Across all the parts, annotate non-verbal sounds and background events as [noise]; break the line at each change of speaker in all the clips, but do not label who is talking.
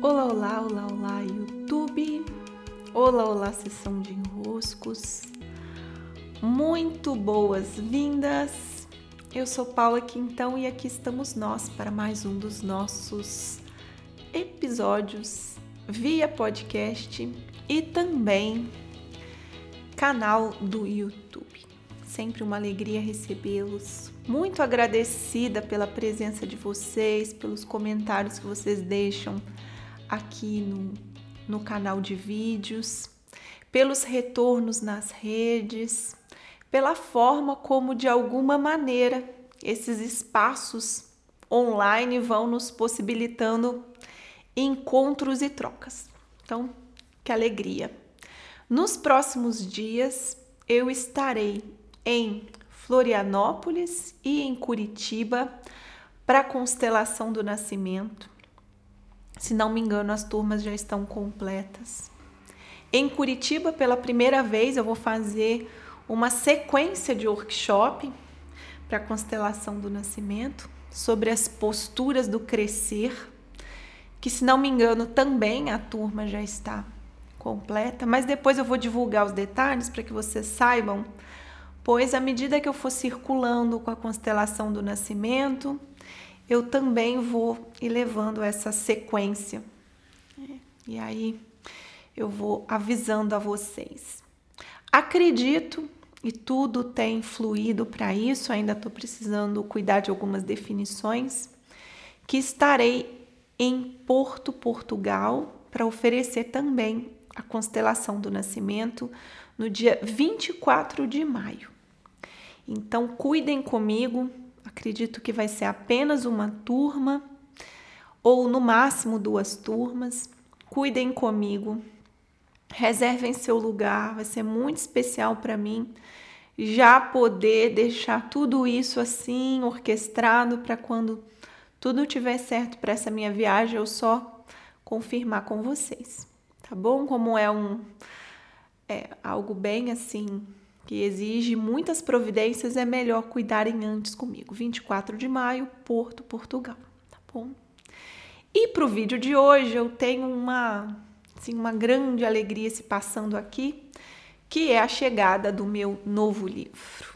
Olá, olá, olá, olá, YouTube. Olá, olá, sessão de enroscos. Muito boas-vindas. Eu sou Paula Quintão e aqui estamos nós para mais um dos nossos episódios via podcast e também canal do YouTube. Sempre uma alegria recebê-los. Muito agradecida pela presença de vocês, pelos comentários que vocês deixam aqui no, no canal de vídeos, pelos retornos nas redes, pela forma como, de alguma maneira, esses espaços online vão nos possibilitando encontros e trocas. Então, que alegria! Nos próximos dias eu estarei em Florianópolis e em Curitiba para a constelação do nascimento. Se não me engano, as turmas já estão completas. Em Curitiba, pela primeira vez, eu vou fazer uma sequência de workshop para a constelação do nascimento sobre as posturas do crescer, que se não me engano também a turma já está completa, mas depois eu vou divulgar os detalhes para que vocês saibam, pois à medida que eu for circulando com a constelação do nascimento, eu também vou ir levando essa sequência. E aí eu vou avisando a vocês. Acredito e tudo tem fluído para isso, ainda estou precisando cuidar de algumas definições, que estarei em Porto, Portugal, para oferecer também a constelação do nascimento no dia 24 de maio. Então, cuidem comigo, Acredito que vai ser apenas uma turma ou no máximo duas turmas. Cuidem comigo. Reservem seu lugar, vai ser muito especial para mim já poder deixar tudo isso assim orquestrado para quando tudo tiver certo para essa minha viagem, eu só confirmar com vocês, tá bom? Como é um é algo bem assim que exige muitas providências, é melhor cuidarem antes comigo. 24 de maio, Porto, Portugal, tá bom? E para o vídeo de hoje eu tenho uma, assim, uma grande alegria se passando aqui, que é a chegada do meu novo livro.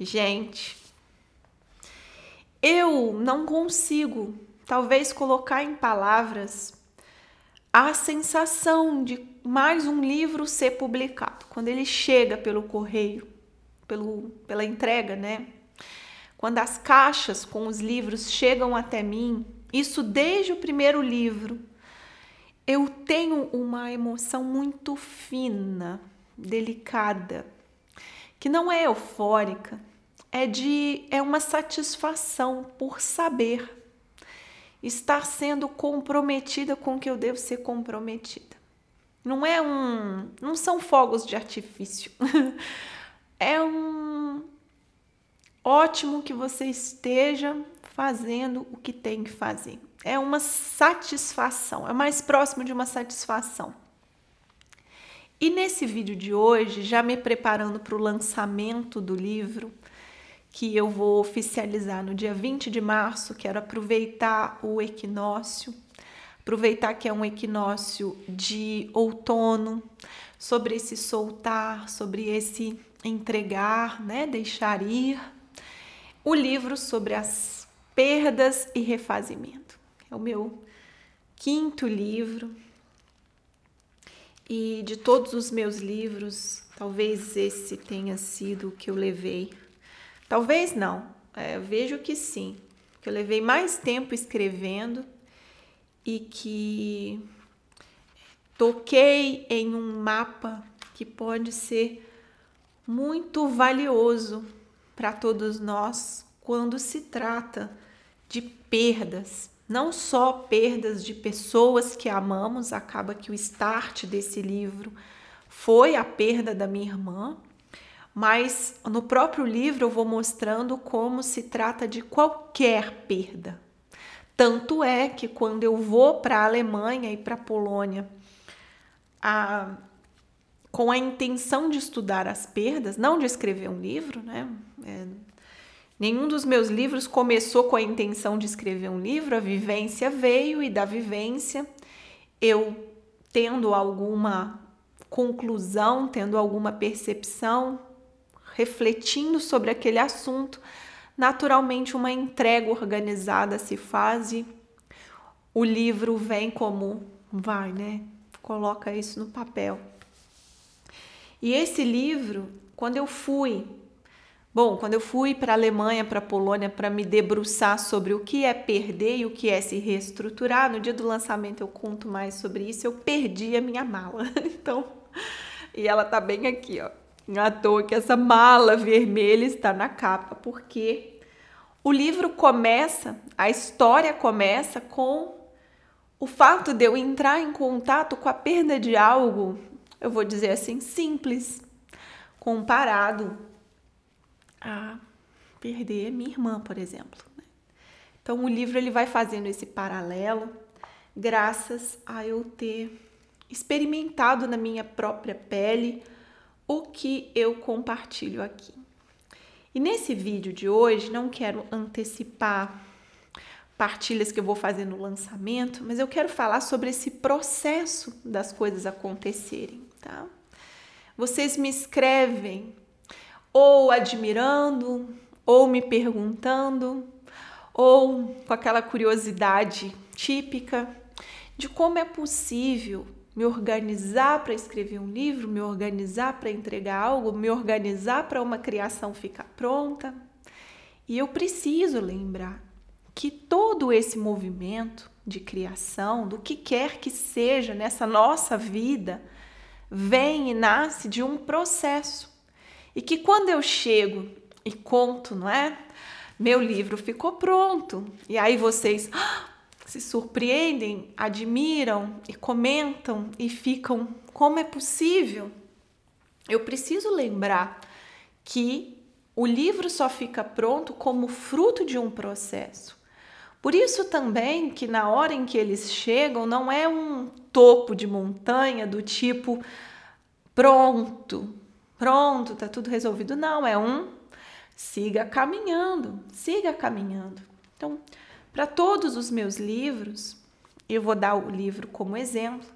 Gente, eu não consigo, talvez, colocar em palavras a sensação de mais um livro ser publicado. Quando ele chega pelo correio, pelo, pela entrega, né? Quando as caixas com os livros chegam até mim, isso desde o primeiro livro, eu tenho uma emoção muito fina, delicada, que não é eufórica, é de é uma satisfação por saber estar sendo comprometida com o que eu devo ser comprometida. Não é um, não são fogos de artifício. [laughs] é um ótimo que você esteja fazendo o que tem que fazer. É uma satisfação, é mais próximo de uma satisfação. E nesse vídeo de hoje, já me preparando para o lançamento do livro, que eu vou oficializar no dia 20 de março. Quero aproveitar o equinócio, aproveitar que é um equinócio de outono, sobre esse soltar, sobre esse entregar, né, deixar ir. O livro sobre as perdas e refazimento. É o meu quinto livro. E de todos os meus livros, talvez esse tenha sido o que eu levei Talvez não, é, eu vejo que sim, que eu levei mais tempo escrevendo e que toquei em um mapa que pode ser muito valioso para todos nós quando se trata de perdas, não só perdas de pessoas que amamos, acaba que o start desse livro foi a perda da minha irmã, mas no próprio livro eu vou mostrando como se trata de qualquer perda. Tanto é que quando eu vou para a Alemanha e para a Polônia, com a intenção de estudar as perdas, não de escrever um livro, né? É, Nenhum dos meus livros começou com a intenção de escrever um livro, a vivência veio e da vivência eu tendo alguma conclusão, tendo alguma percepção, refletindo sobre aquele assunto, naturalmente uma entrega organizada se faz e o livro vem como vai, né? Coloca isso no papel. E esse livro, quando eu fui, bom, quando eu fui para a Alemanha, para a Polônia, para me debruçar sobre o que é perder e o que é se reestruturar, no dia do lançamento eu conto mais sobre isso, eu perdi a minha mala. [laughs] Então, e ela tá bem aqui, ó. À toa que essa mala vermelha está na capa, porque o livro começa, a história começa com o fato de eu entrar em contato com a perda de algo eu vou dizer assim, simples, comparado a perder minha irmã, por exemplo. Né? Então o livro ele vai fazendo esse paralelo, graças a eu ter experimentado na minha própria pele o que eu compartilho aqui. E nesse vídeo de hoje, não quero antecipar partilhas que eu vou fazer no lançamento, mas eu quero falar sobre esse processo das coisas acontecerem tá? Vocês me escrevem ou admirando, ou me perguntando, ou com aquela curiosidade típica de como é possível me organizar para escrever um livro, me organizar para entregar algo, me organizar para uma criação ficar pronta. E eu preciso lembrar que todo esse movimento de criação, do que quer que seja nessa nossa vida, vem e nasce de um processo. E que quando eu chego e conto, não é? Meu livro ficou pronto. E aí vocês ah, se surpreendem, admiram e comentam e ficam: como é possível? Eu preciso lembrar que o livro só fica pronto como fruto de um processo. Por isso também que na hora em que eles chegam não é um topo de montanha do tipo pronto, pronto, tá tudo resolvido. Não, é um siga caminhando, siga caminhando. Então, para todos os meus livros, eu vou dar o livro como exemplo,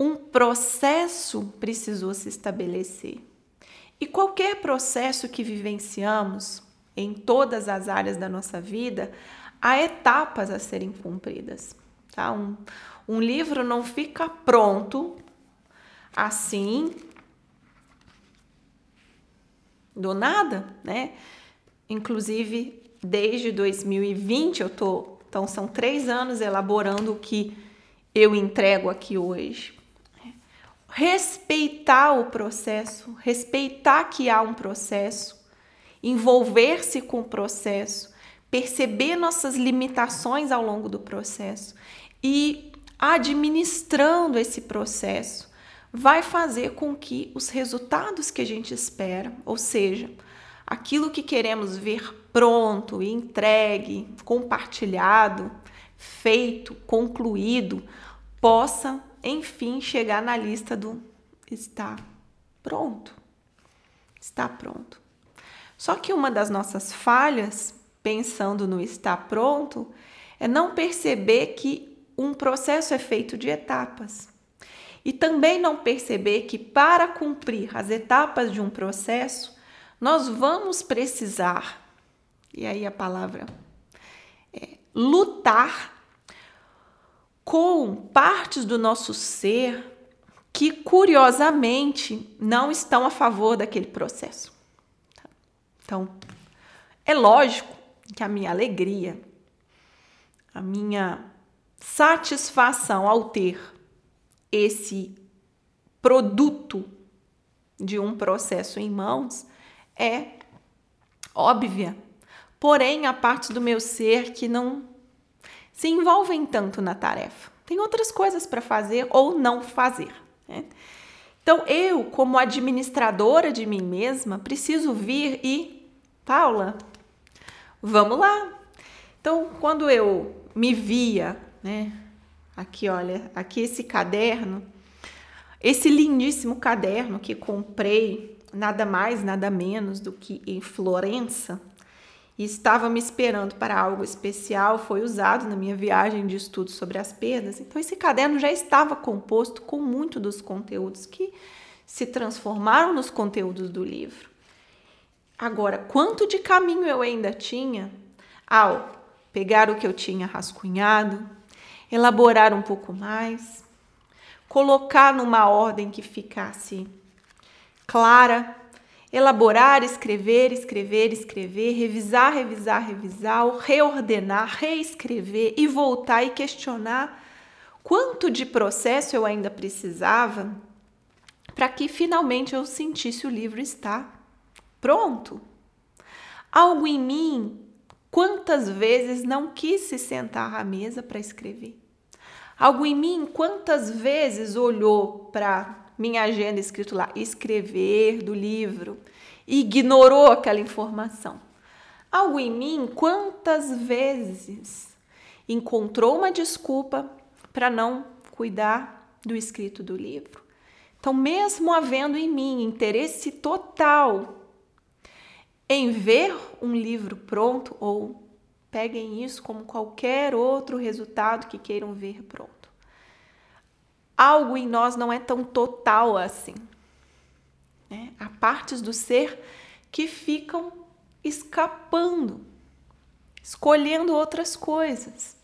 um processo precisou se estabelecer. E qualquer processo que vivenciamos em todas as áreas da nossa vida, há etapas a serem cumpridas. Tá? Um, um livro não fica pronto assim do nada, né? Inclusive, desde 2020 eu tô, então são três anos elaborando o que eu entrego aqui hoje. Respeitar o processo, respeitar que há um processo, envolver-se com o processo, perceber nossas limitações ao longo do processo e administrando esse processo vai fazer com que os resultados que a gente espera, ou seja, aquilo que queremos ver pronto, entregue, compartilhado, feito, concluído, possa, enfim, chegar na lista do está pronto. Está pronto. Só que uma das nossas falhas pensando no estar pronto, é não perceber que um processo é feito de etapas. E também não perceber que para cumprir as etapas de um processo, nós vamos precisar, e aí a palavra é lutar com partes do nosso ser que curiosamente não estão a favor daquele processo. Então, é lógico que a minha alegria, a minha satisfação ao ter esse produto de um processo em mãos é óbvia. Porém, a parte do meu ser que não se envolvem tanto na tarefa. Tem outras coisas para fazer ou não fazer. Né? Então, eu, como administradora de mim mesma, preciso vir e, Paula, vamos lá. Então, quando eu me via, né? Aqui, olha, aqui esse caderno, esse lindíssimo caderno que comprei, nada mais, nada menos do que em Florença, e estava me esperando para algo especial, foi usado na minha viagem de estudo sobre as perdas. Então, esse caderno já estava composto com muito dos conteúdos que se transformaram nos conteúdos do livro. Agora, quanto de caminho eu ainda tinha ao pegar o que eu tinha rascunhado, elaborar um pouco mais, colocar numa ordem que ficasse clara, elaborar, escrever, escrever, escrever, revisar, revisar, revisar, reordenar, reescrever e voltar e questionar quanto de processo eu ainda precisava para que finalmente eu sentisse o livro estar pronto. Algo em mim quantas vezes não quis se sentar à mesa para escrever. Algo em mim quantas vezes olhou para minha agenda escrito lá escrever do livro ignorou aquela informação. Algo em mim quantas vezes encontrou uma desculpa para não cuidar do escrito do livro. Então, mesmo havendo em mim interesse total em ver um livro pronto ou peguem isso como qualquer outro resultado que queiram ver pronto. Algo em nós não é tão total assim. Né? Há partes do ser que ficam escapando, escolhendo outras coisas,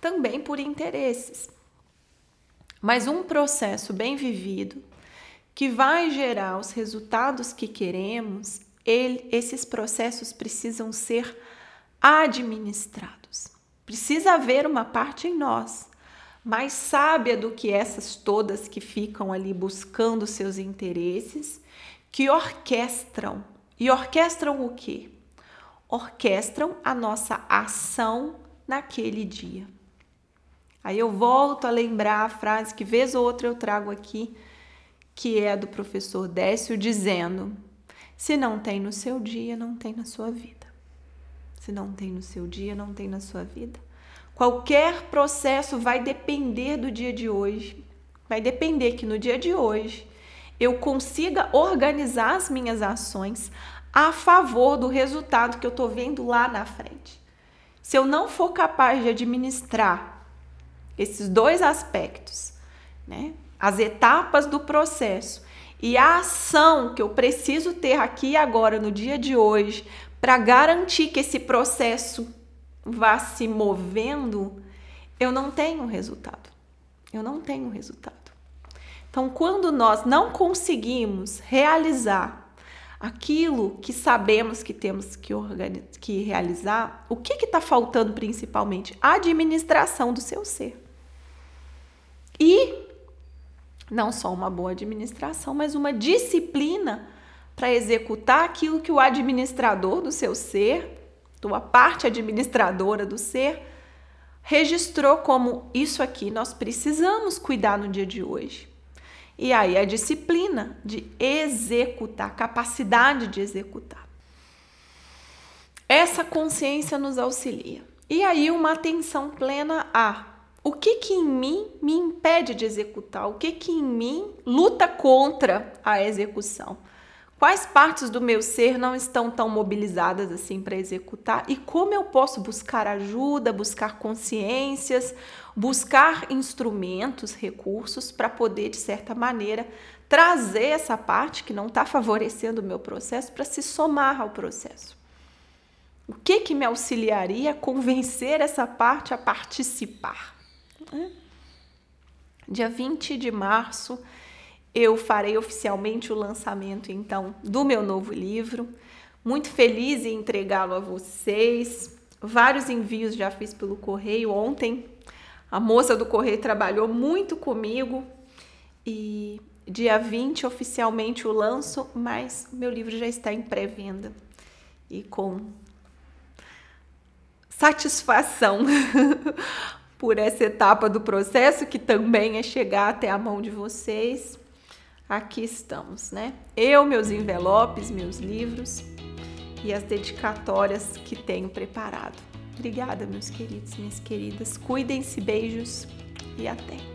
também por interesses. Mas um processo bem vivido, que vai gerar os resultados que queremos, ele, esses processos precisam ser administrados. Precisa haver uma parte em nós mais sábia do que essas todas que ficam ali buscando seus interesses, que orquestram. E orquestram o quê? Orquestram a nossa ação naquele dia. Aí eu volto a lembrar a frase que vez ou outra eu trago aqui, que é do professor Décio, dizendo: se não tem no seu dia, não tem na sua vida. Se não tem no seu dia, não tem na sua vida. Qualquer processo vai depender do dia de hoje. Vai depender que no dia de hoje eu consiga organizar as minhas ações a favor do resultado que eu estou vendo lá na frente. Se eu não for capaz de administrar esses dois aspectos, né, as etapas do processo e a ação que eu preciso ter aqui e agora, no dia de hoje, para garantir que esse processo vá se movendo, eu não tenho resultado. Eu não tenho resultado. Então, quando nós não conseguimos realizar aquilo que sabemos que temos que, que realizar, o que está faltando principalmente? A administração do seu ser. E não só uma boa administração, mas uma disciplina para executar aquilo que o administrador do seu ser, tua parte administradora do ser, registrou como isso aqui nós precisamos cuidar no dia de hoje. E aí a disciplina de executar, capacidade de executar. Essa consciência nos auxilia. E aí uma atenção plena a o que que em mim me impede de executar? O que que em mim luta contra a execução? Quais partes do meu ser não estão tão mobilizadas assim para executar? E como eu posso buscar ajuda, buscar consciências, buscar instrumentos, recursos para poder, de certa maneira, trazer essa parte que não está favorecendo o meu processo para se somar ao processo? O que que me auxiliaria a convencer essa parte a participar? Dia 20 de março eu farei oficialmente o lançamento então do meu novo livro. Muito feliz em entregá-lo a vocês. Vários envios já fiz pelo correio ontem. A moça do correio trabalhou muito comigo e dia 20 oficialmente o lanço, mas meu livro já está em pré-venda. E com satisfação [laughs] por essa etapa do processo, que também é chegar até a mão de vocês. Aqui estamos, né? Eu, meus envelopes, meus livros e as dedicatórias que tenho preparado. Obrigada, meus queridos, minhas queridas. Cuidem-se, beijos e até.